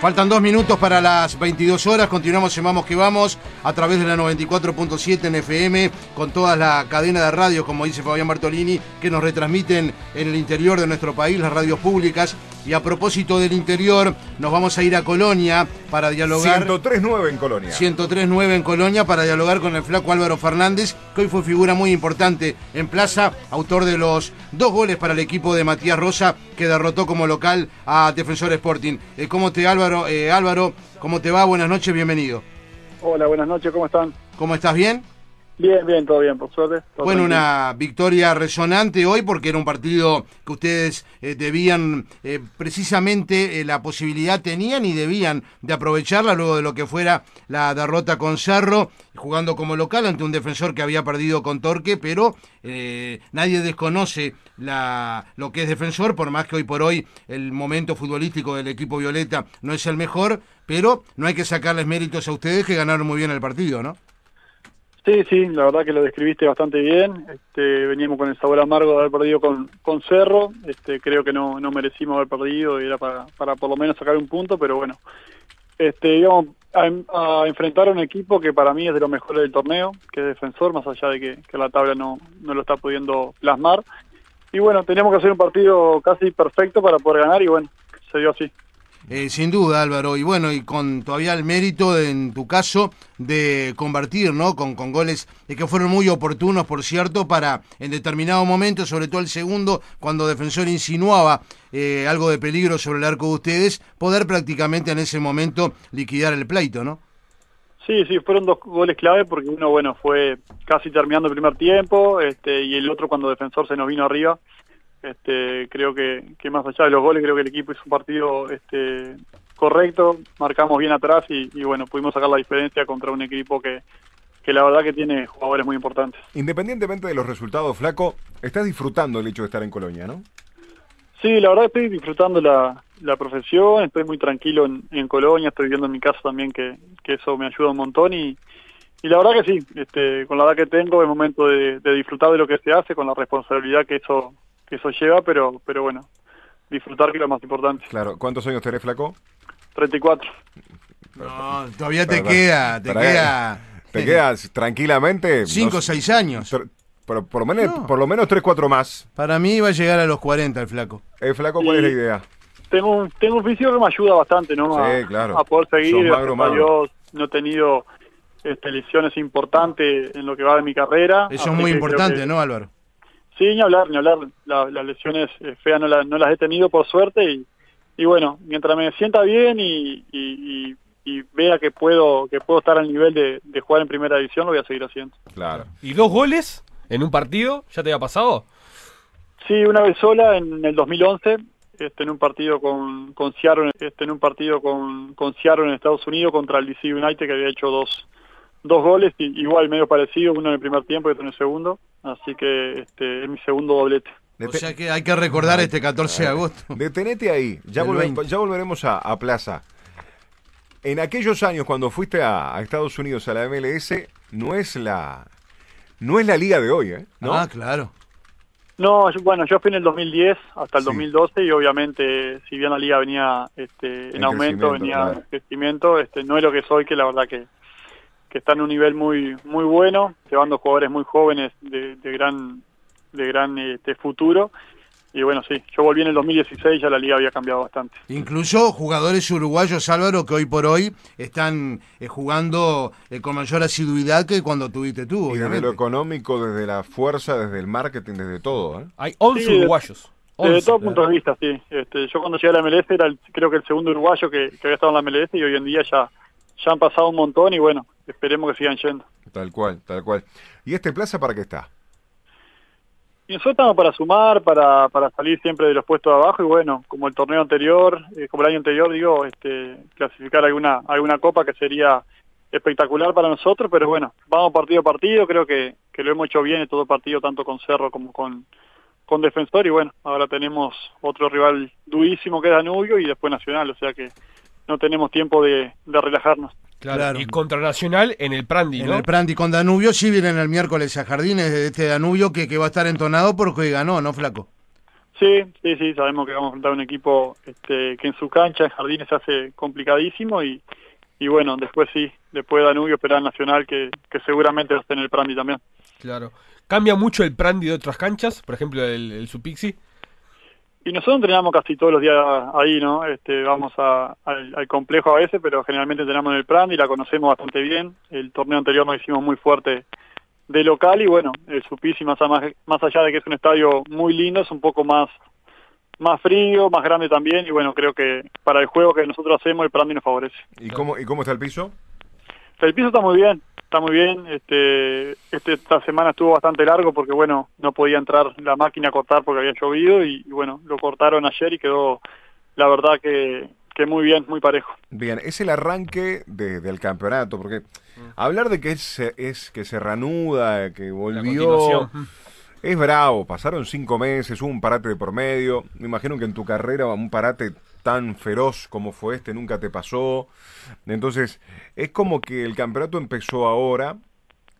Faltan dos minutos para las 22 horas. Continuamos en Vamos que Vamos a través de la 94.7 en FM con toda la cadena de radio, como dice Fabián Bartolini, que nos retransmiten en el interior de nuestro país, las radios públicas. Y a propósito del interior, nos vamos a ir a Colonia para dialogar. 103.9 en Colonia. 103.9 en Colonia para dialogar con el flaco Álvaro Fernández, que hoy fue figura muy importante en Plaza, autor de los dos goles para el equipo de Matías Rosa, que derrotó como local a Defensor Sporting. Eh, ¿Cómo te, Álvaro? Eh, Álvaro, ¿cómo te va? Buenas noches, bienvenido. Hola, buenas noches, ¿cómo están? ¿Cómo estás? ¿Bien? Bien, bien, todo bien, por suerte. Bueno, una victoria resonante hoy porque era un partido que ustedes eh, debían, eh, precisamente la posibilidad tenían y debían de aprovecharla luego de lo que fuera la derrota con Cerro, jugando como local ante un defensor que había perdido con Torque, pero nadie desconoce la, lo que es defensor, por más que hoy por hoy el momento futbolístico del equipo Violeta no es el mejor, pero no hay que sacarles méritos a ustedes que ganaron muy bien el partido, ¿no? Sí, sí, la verdad que lo describiste bastante bien. Este, veníamos con el sabor amargo de haber perdido con, con Cerro. Este, creo que no, no merecimos haber perdido, era para, para por lo menos sacar un punto, pero bueno. Este, íbamos a, enfrentar a un equipo que para mí es de los mejores del torneo, que es defensor, más allá de que, que la tabla no, no lo está pudiendo plasmar. Y bueno, teníamos que hacer un partido casi perfecto para poder ganar y bueno, se dio así. Eh, sin duda, Álvaro, y bueno, y con todavía el mérito, en tu caso, de convertir, ¿no? Con, con goles que fueron muy oportunos, por cierto, para en determinado momento, sobre todo el segundo, cuando Defensor insinuaba eh, algo de peligro sobre el arco de ustedes, poder prácticamente en ese momento liquidar el pleito, ¿no? Sí, sí, fueron dos goles clave porque uno, bueno, fue casi terminando el primer tiempo este, y el otro cuando Defensor se nos vino arriba. Este, creo que, que más allá de los goles, creo que el equipo hizo un partido este, correcto, marcamos bien atrás y, y bueno, pudimos sacar la diferencia contra un equipo que, que la verdad que tiene jugadores muy importantes. Independientemente de los resultados, Flaco, estás disfrutando el hecho de estar en Colonia, ¿no? Sí, la verdad estoy disfrutando la, la profesión, estoy muy tranquilo en, en, Colonia, estoy viviendo en mi casa también que, que eso me ayuda un montón y, y la verdad que sí, este, con la edad que tengo es momento de, de, disfrutar de lo que se hace, con la responsabilidad que eso, que eso lleva, pero, pero bueno, disfrutar que es lo más importante. Claro, ¿cuántos años tenés, Flaco? 34. No, todavía te queda, te queda... ¿Te quedas tranquilamente? Cinco o seis años. Pero por lo menos, no. por lo menos 3, 4 más. Para mí va a llegar a los 40 el flaco. ¿El flaco cuál y es la idea? Tengo un, tengo un físico que me ayuda bastante, ¿no? Sí, a, claro. a poder seguir. magro, magro. Yo no he tenido este, lesiones importantes en lo que va de mi carrera. Eso es muy importante, que... ¿no, Álvaro? Sí, ni hablar, ni hablar. La, las lesiones feas no, la, no, las he tenido por suerte y, y bueno, mientras me sienta bien y, y, y, vea que puedo que puedo estar al nivel de, de jugar en primera división, lo voy a seguir haciendo. Claro. ¿Y dos goles? ¿En un partido? ¿Ya te había pasado? Sí, una vez sola en el 2011, este, en un partido con, con Seattle, este, en un partido con, con Seattle en Estados Unidos contra el DC United que había hecho dos, dos goles, y, igual medio parecido, uno en el primer tiempo y otro en el segundo, así que este, es mi segundo doblete. O sea que hay que recordar este 14 de agosto. Detenete ahí, ya, volve, ya volveremos a, a, Plaza. En aquellos años cuando fuiste a, a Estados Unidos a la MLS, no es la, no es la liga de hoy, ¿eh? ¿No? Ah, claro. No, yo, bueno, yo fui en el 2010 hasta el sí. 2012 y obviamente, si bien la liga venía este, en, en aumento, venía claro. en crecimiento, este, no es lo que soy, que la verdad que, que está en un nivel muy muy bueno, llevando jugadores muy jóvenes de, de gran de gran este, futuro y bueno, sí, yo volví en el 2016, ya la liga había cambiado bastante. Incluso jugadores uruguayos, Álvaro, que hoy por hoy están eh, jugando eh, con mayor asiduidad que cuando tuviste tú. Y desde lo económico, desde la fuerza, desde el marketing, desde todo. ¿eh? Hay 11 sí, uruguayos. Desde, desde todo punto de vista, sí. Este, yo cuando llegué a la MLS era el, creo que el segundo uruguayo que, que había estado en la MLS y hoy en día ya, ya han pasado un montón y bueno, esperemos que sigan yendo. Tal cual, tal cual. ¿Y este plaza para qué está? Y nosotros estamos para sumar, para, para salir siempre de los puestos de abajo y bueno, como el torneo anterior, eh, como el año anterior, digo, este, clasificar alguna, alguna copa que sería espectacular para nosotros, pero bueno, vamos partido a partido, creo que, que lo hemos hecho bien en todo partido, tanto con Cerro como con, con Defensor y bueno, ahora tenemos otro rival durísimo que es Danubio y después Nacional, o sea que no tenemos tiempo de, de relajarnos. Claro. claro. Y contra Nacional en el Prandi, En ¿no? el Prandi con Danubio, sí vienen el miércoles a Jardines de este Danubio que, que va a estar entonado porque ganó, ¿no, Flaco? Sí, sí, sí, sabemos que vamos a enfrentar un equipo este, que en su cancha, en Jardines, se hace complicadísimo y, y bueno, después sí, después de Danubio esperar Nacional, que, que seguramente va a estar en el Prandi también. Claro. ¿Cambia mucho el Prandi de otras canchas? Por ejemplo, el, el Supixi. Y nosotros entrenamos casi todos los días ahí, ¿no? Este, vamos al, complejo a veces, pero generalmente entrenamos en el Prandi, la conocemos bastante bien. El torneo anterior nos hicimos muy fuerte de local y bueno, el Supixi más, más allá de que es un estadio muy lindo, es un poco más más frío, más grande también y bueno, creo que para el juego que nosotros hacemos el Prandi nos favorece. ¿Y cómo, y cómo está el piso? El piso está muy bien, está muy bien. Este, este, esta semana estuvo bastante largo porque bueno, no podía entrar la máquina a cortar porque había llovido y, bueno, lo cortaron ayer y quedó la verdad que, que muy bien, muy parejo. Bien, es el arranque del campeonato, porque mm. hablar de que es, es que se reanuda, que volvió, es bravo. Pasaron cinco meses, hubo un parate de por medio. Me imagino que en tu carrera un parate tan feroz como fue este nunca te pasó. Entonces, es como que el campeonato empezó ahora.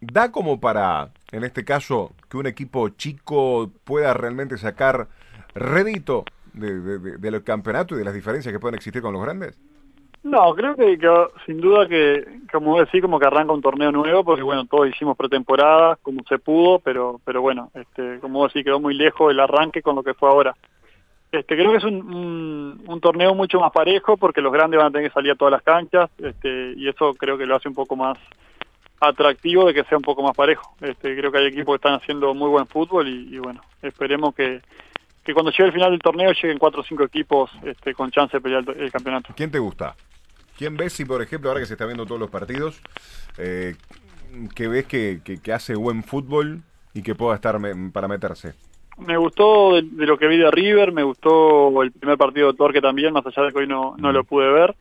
Da como para, en este caso, que un equipo chico pueda realmente sacar rédito del campeonato y de las diferencias que pueden existir con los grandes. No, creo que, sin duda que, como decir, como que arranca un torneo nuevo, porque bueno, todos hicimos pretemporada, como se pudo, pero pero bueno, este, como decir, quedó muy lejos el arranque con lo que fue ahora. Este, creo que es un, torneo mucho más parejo porque los grandes van a tener que salir a todas las canchas este, y eso creo que lo hace un poco más atractivo de que sea un poco más parejo. Este, creo que hay equipos que están haciendo muy buen fútbol y, bueno, esperemos que, que cuando llegue el final del torneo lleguen cuatro o cinco equipos este, con chance de pelear el, campeonato. ¿Quién te gusta? ¿Quién ves si, por ejemplo, ahora que se está viendo todos los partidos, eh, que ves que, que hace buen fútbol y que pueda estar para meterse? Me gustó de, lo que vi de River, me gustó el primer partido de Torque también, más allá de que hoy no, no lo pude ver.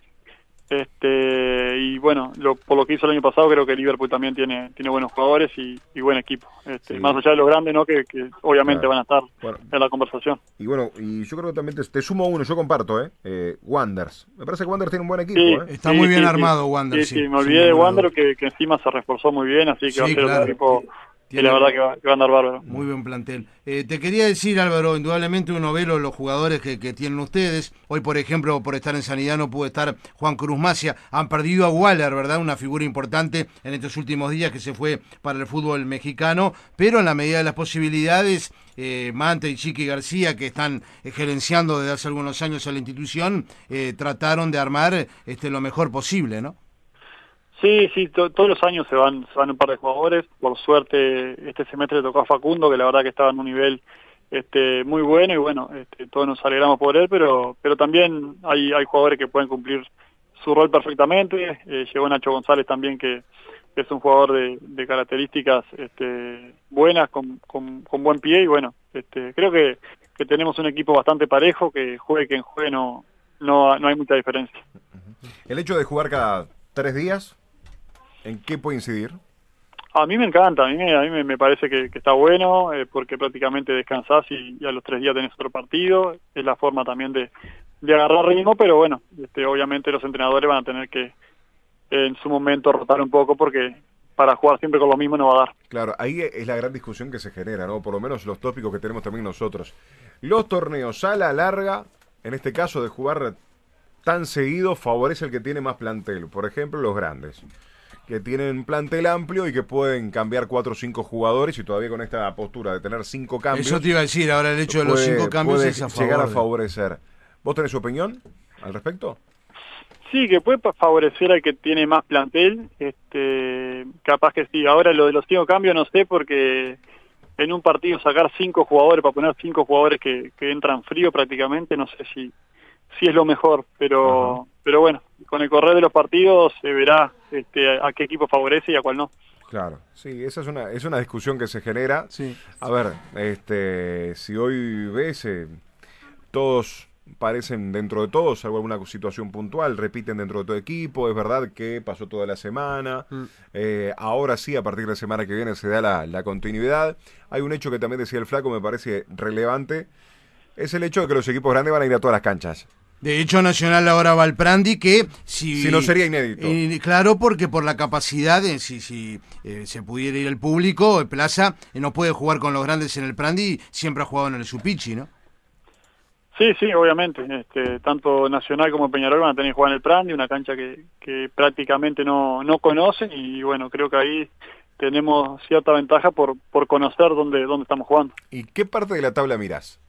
Este, y bueno, lo, por lo que hizo el año pasado, creo que Liverpool también tiene, tiene buenos jugadores y, buen equipo. Este, Más allá de los grandes, ¿no? Que, obviamente van a estar en la conversación. Y bueno, y yo creo que también te, sumo uno, yo comparto, ¿eh? ¿eh? Wanders. Me parece que Wanders tiene un buen equipo, ¿eh? Está muy bien armado Wanders. Sí, sí, me olvidé de Wander, que, que, encima se reforzó muy bien, así que va a ser un equipo y la verdad que va, a andar bárbaro. Muy buen plantel. Eh, te quería decir, Álvaro, indudablemente uno ve los, jugadores que, tienen ustedes. Hoy, por ejemplo, por estar en Sanidad no pudo estar Juan Cruz Macia. Han perdido a Waller, ¿verdad? Una figura importante en estos últimos días que se fue para el fútbol mexicano. Pero en la medida de las posibilidades, eh, Mante y Chiqui García, que están gerenciando desde hace algunos años a la institución, eh, trataron de armar este, lo mejor posible, ¿no? Sí, sí, todos los años se van, se van un par de jugadores. Por suerte, este semestre tocó a Facundo, que la verdad que estaba en un nivel este, muy bueno y bueno, este, todos nos alegramos por él, pero, pero también hay, hay jugadores que pueden cumplir su rol perfectamente. Eh, llegó Nacho González también, que, es un jugador de, de características este, buenas, con, con, con, buen pie y bueno, este, creo que, que tenemos un equipo bastante parejo, que juegue quien juegue no, no, no hay mucha diferencia. El hecho de jugar cada tres días ¿En qué puede incidir? A mí me encanta, a mí, a mí me, parece que, está bueno eh, porque prácticamente descansás y, a los tres días tenés otro partido. Es la forma también de, agarrar ritmo, pero bueno, este, obviamente los entrenadores van a tener que en su momento rotar un poco porque para jugar siempre con lo mismo no va a dar. Claro, ahí es la gran discusión que se genera, ¿no? Por lo menos los tópicos que tenemos también nosotros. Los torneos a la larga, en este caso de jugar tan seguido, favorece el que tiene más plantel. Por ejemplo, los grandes que tienen plantel amplio y que pueden cambiar cuatro o cinco jugadores y todavía con esta postura de tener cinco cambios. Eso te iba a decir, ahora el hecho de los cinco cambios es a favor llegar a favorecer. ¿Vos tenés su opinión al respecto? Sí, que puede favorecer al que tiene más plantel. Este, capaz que sí. Ahora lo de los cinco cambios no sé porque en un partido sacar cinco jugadores para poner cinco jugadores que, que entran frío prácticamente, no sé si, si es lo mejor, pero pero bueno, con el correr de los partidos se verá este, a qué equipo favorece y a cuál no. Claro, sí, esa es una, es una discusión que se genera. Sí. A ver, este, si hoy ves, eh, todos parecen dentro de todos, salvo alguna situación puntual, repiten dentro de todo equipo, es verdad que pasó toda la semana, mm. eh, ahora sí, a partir de la semana que viene se da la, la continuidad. Hay un hecho que también decía el flaco, me parece relevante, es el hecho de que los equipos grandes van a ir a todas las canchas. De hecho, Nacional ahora va al Prandi, que si... Si no sería inédito. claro, porque por la capacidad, de, si, si eh, se pudiera ir el público, el Plaza eh, no puede jugar con los grandes en el Prandi, siempre ha jugado en el Supichi, ¿no? Sí, sí, obviamente. Este, tanto Nacional como Peñarol van a tener que jugar en el Prandi, una cancha que, que prácticamente no, no conocen y bueno, creo que ahí tenemos cierta ventaja por, por conocer dónde, dónde estamos jugando. ¿Y qué parte de la tabla mirás?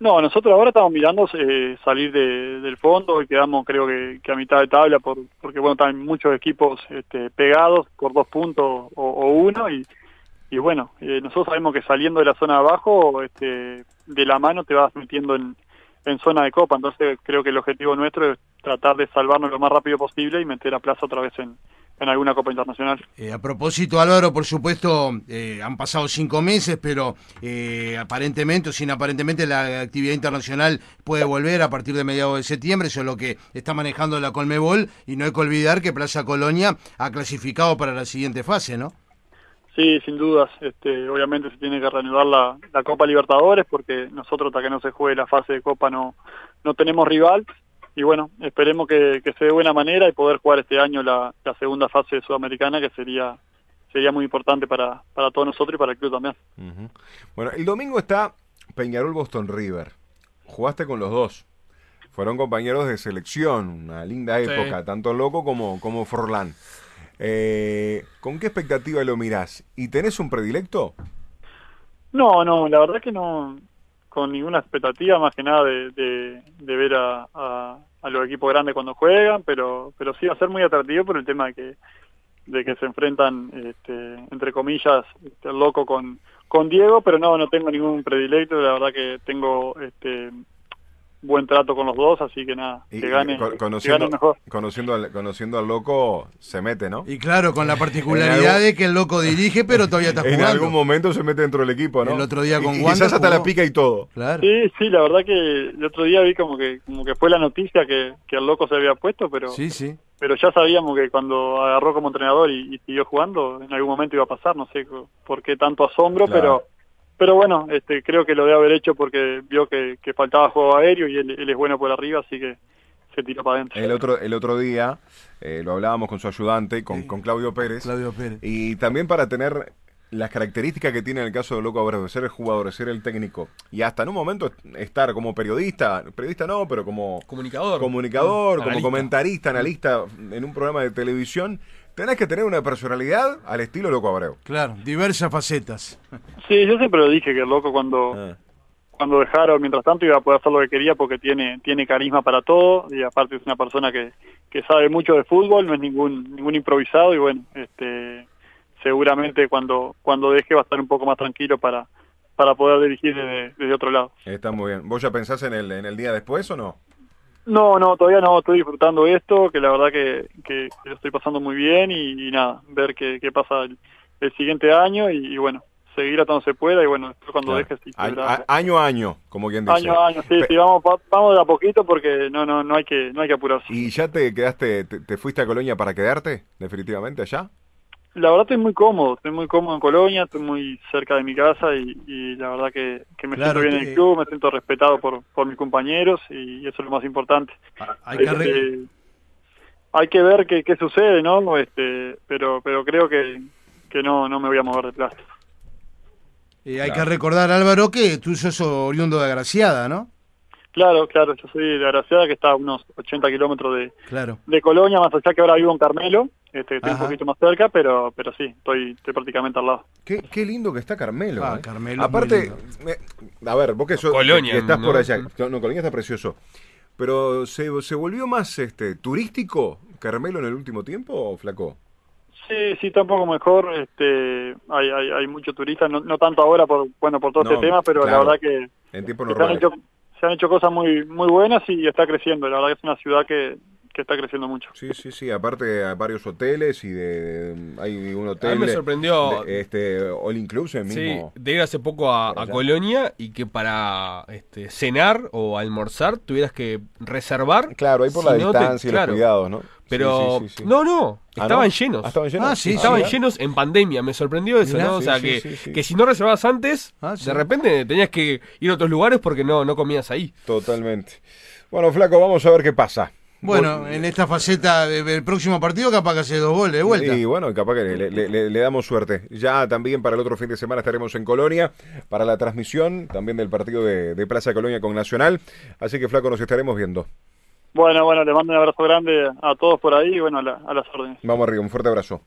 No, nosotros ahora estamos mirando eh, salir de, del fondo y quedamos creo que, a mitad de tabla por, porque bueno, están muchos equipos este, pegados por dos puntos o, o uno y, y bueno, eh, nosotros sabemos que saliendo de la zona de abajo, este, de la mano te vas metiendo en, en zona de copa, entonces creo que el objetivo nuestro es tratar de salvarnos lo más rápido posible y meter a Plaza otra vez en, en alguna Copa Internacional. Eh, a propósito, Álvaro, por supuesto, eh, han pasado cinco meses, pero eh, aparentemente o sin aparentemente la actividad internacional puede volver a partir de mediados de septiembre, eso es lo que está manejando la Colmebol, y no hay que olvidar que Plaza Colonia ha clasificado para la siguiente fase, ¿no? Sí, sin dudas. Este, obviamente se tiene que reanudar la, la Copa Libertadores porque nosotros hasta que no se juegue la fase de Copa no, no tenemos rival y bueno, esperemos que, que se de buena manera y poder jugar este año la, la segunda fase sudamericana que sería sería muy importante para, para todos nosotros y para el club también. Uh -huh. Bueno, el domingo está Peñarol Boston River. Jugaste con los dos. Fueron compañeros de selección, una linda época, sí. tanto Loco como, como Forlán. Eh, ¿Con qué expectativa lo mirás? ¿Y tenés un predilecto? No, no, la verdad que no, con ninguna expectativa, más que nada de, de, ver a, a, los equipos grandes cuando juegan, pero pero sí va a ser muy atractivo por el tema de que de que se enfrentan, este, entre comillas, este, loco con, con Diego, pero no, no tengo ningún predilecto, la verdad que tengo este, buen trato con los dos, así que nada, y, que gane, conociendo, que gane mejor. Conociendo al, conociendo al loco, se mete, ¿no? Y claro, con la particularidad algún, de que el loco dirige, pero todavía está jugando. En algún momento se mete dentro del equipo, ¿no? El otro día con y, Quizás hasta la pica y todo. Claro. Sí, sí, la verdad que el otro día vi como que como que fue la noticia que, que el loco se había puesto, pero sí, sí. pero ya sabíamos que cuando agarró como entrenador y, y siguió jugando, en algún momento iba a pasar, no sé por qué tanto asombro, claro. pero pero bueno, este, creo que lo debe haber hecho porque vio que, que faltaba juego aéreo y él, él, es bueno por arriba, así que se tiró para adentro. El otro, el otro día eh, lo hablábamos con su ayudante, con, sí. con Claudio Pérez. Claudio Pérez. Y también para tener las características que tiene en el caso de Loco Abreu, ser el jugador, de ser el técnico, y hasta en un momento estar como periodista, periodista no, pero como comunicador, comunicador, como comentarista, analista en un programa de televisión, tenés que tener una personalidad al estilo Loco Abreu. Claro, diversas facetas. Sí, yo siempre lo dije que el Loco cuando ah. cuando dejaron, mientras tanto iba a poder hacer lo que quería porque tiene tiene carisma para todo y aparte es una persona que, que sabe mucho de fútbol, no es ningún ningún improvisado y bueno, este seguramente cuando cuando deje va a estar un poco más tranquilo para para poder dirigir desde, desde otro lado. Está muy bien. ¿Vos ya pensás en el en el día después o no? No, no, todavía no, estoy disfrutando esto, que la verdad que, que, que lo estoy pasando muy bien y, y nada, ver qué, qué pasa el, el, siguiente año y, y, bueno, seguir hasta donde se pueda y bueno, después cuando claro. dejes... A, año a año, como quien dice. Año a año, sí, sí, vamos, vamos de a poquito porque no, no, no hay que, no hay que apurarse. ¿Y ya te quedaste, te, te fuiste a Colonia para quedarte definitivamente allá? La verdad estoy muy cómodo, estoy muy cómodo en Colonia, estoy muy cerca de mi casa y, y la verdad que, que me claro, siento bien en el club, me siento respetado por, por mis compañeros y eso es lo más importante. Ah, hay que, este, hay que ver qué, qué sucede, ¿no? Este, pero pero creo que, que no, no me voy a mover de plaza. Eh, hay claro. que recordar, Álvaro, que tú sos oriundo de Agraciada, ¿no? Claro, claro, yo soy de Agraciada, que está a unos 80 kilómetros de, claro. de Colonia, más allá que ahora vivo en Carmelo, este, estoy Ajá. un poquito más cerca, pero pero sí, estoy, estoy prácticamente al lado. Qué, qué lindo que está Carmelo. Ah, ¿eh? Carmelo Aparte, me, a ver, vos que, sos, Colonia, que estás no, por allá, no, Colonia está precioso, pero ¿se, se volvió más este turístico Carmelo en el último tiempo, Flaco? Sí, sí, está un poco mejor. Este, hay, hay, hay muchos turistas, no, no tanto ahora por bueno por todo no, este tema, pero claro, la verdad que, en tiempo que se, han hecho, se han hecho cosas muy muy buenas y está creciendo. La verdad que es una ciudad que, que está creciendo mucho. Sí, sí, sí. Aparte hay varios hoteles y de, de hay un hotel. A mí me sorprendió. De, este All Inclusive mismo. Sí, de ir hace poco a, a Colonia y que para este, cenar o almorzar tuvieras que reservar. Claro, ahí por si la no distancia te, y claro, los cuidados, ¿no? Pero sí, sí, sí, no, no, estaban ¿Ah, no? llenos. ¿Ah, estaban llenos. Ah, sí, estaban llenos en pandemia, me sorprendió eso, ¿no? O sea, que, que si no reservabas antes, ah, de repente tenías que ir a otros lugares porque no, no comías ahí. Totalmente. Bueno, Flaco, vamos a ver qué pasa. Bueno, en esta faceta del próximo partido capaz que hace dos goles de vuelta. Y bueno, capaz que le, damos suerte. Ya también para el otro fin de semana estaremos en Colonia para la transmisión también del partido de, Plaza Colonia con Nacional. Así que Flaco, nos estaremos viendo. Bueno, bueno, le mando un abrazo grande a todos por ahí y bueno, a, a las órdenes. Vamos arriba, un fuerte abrazo.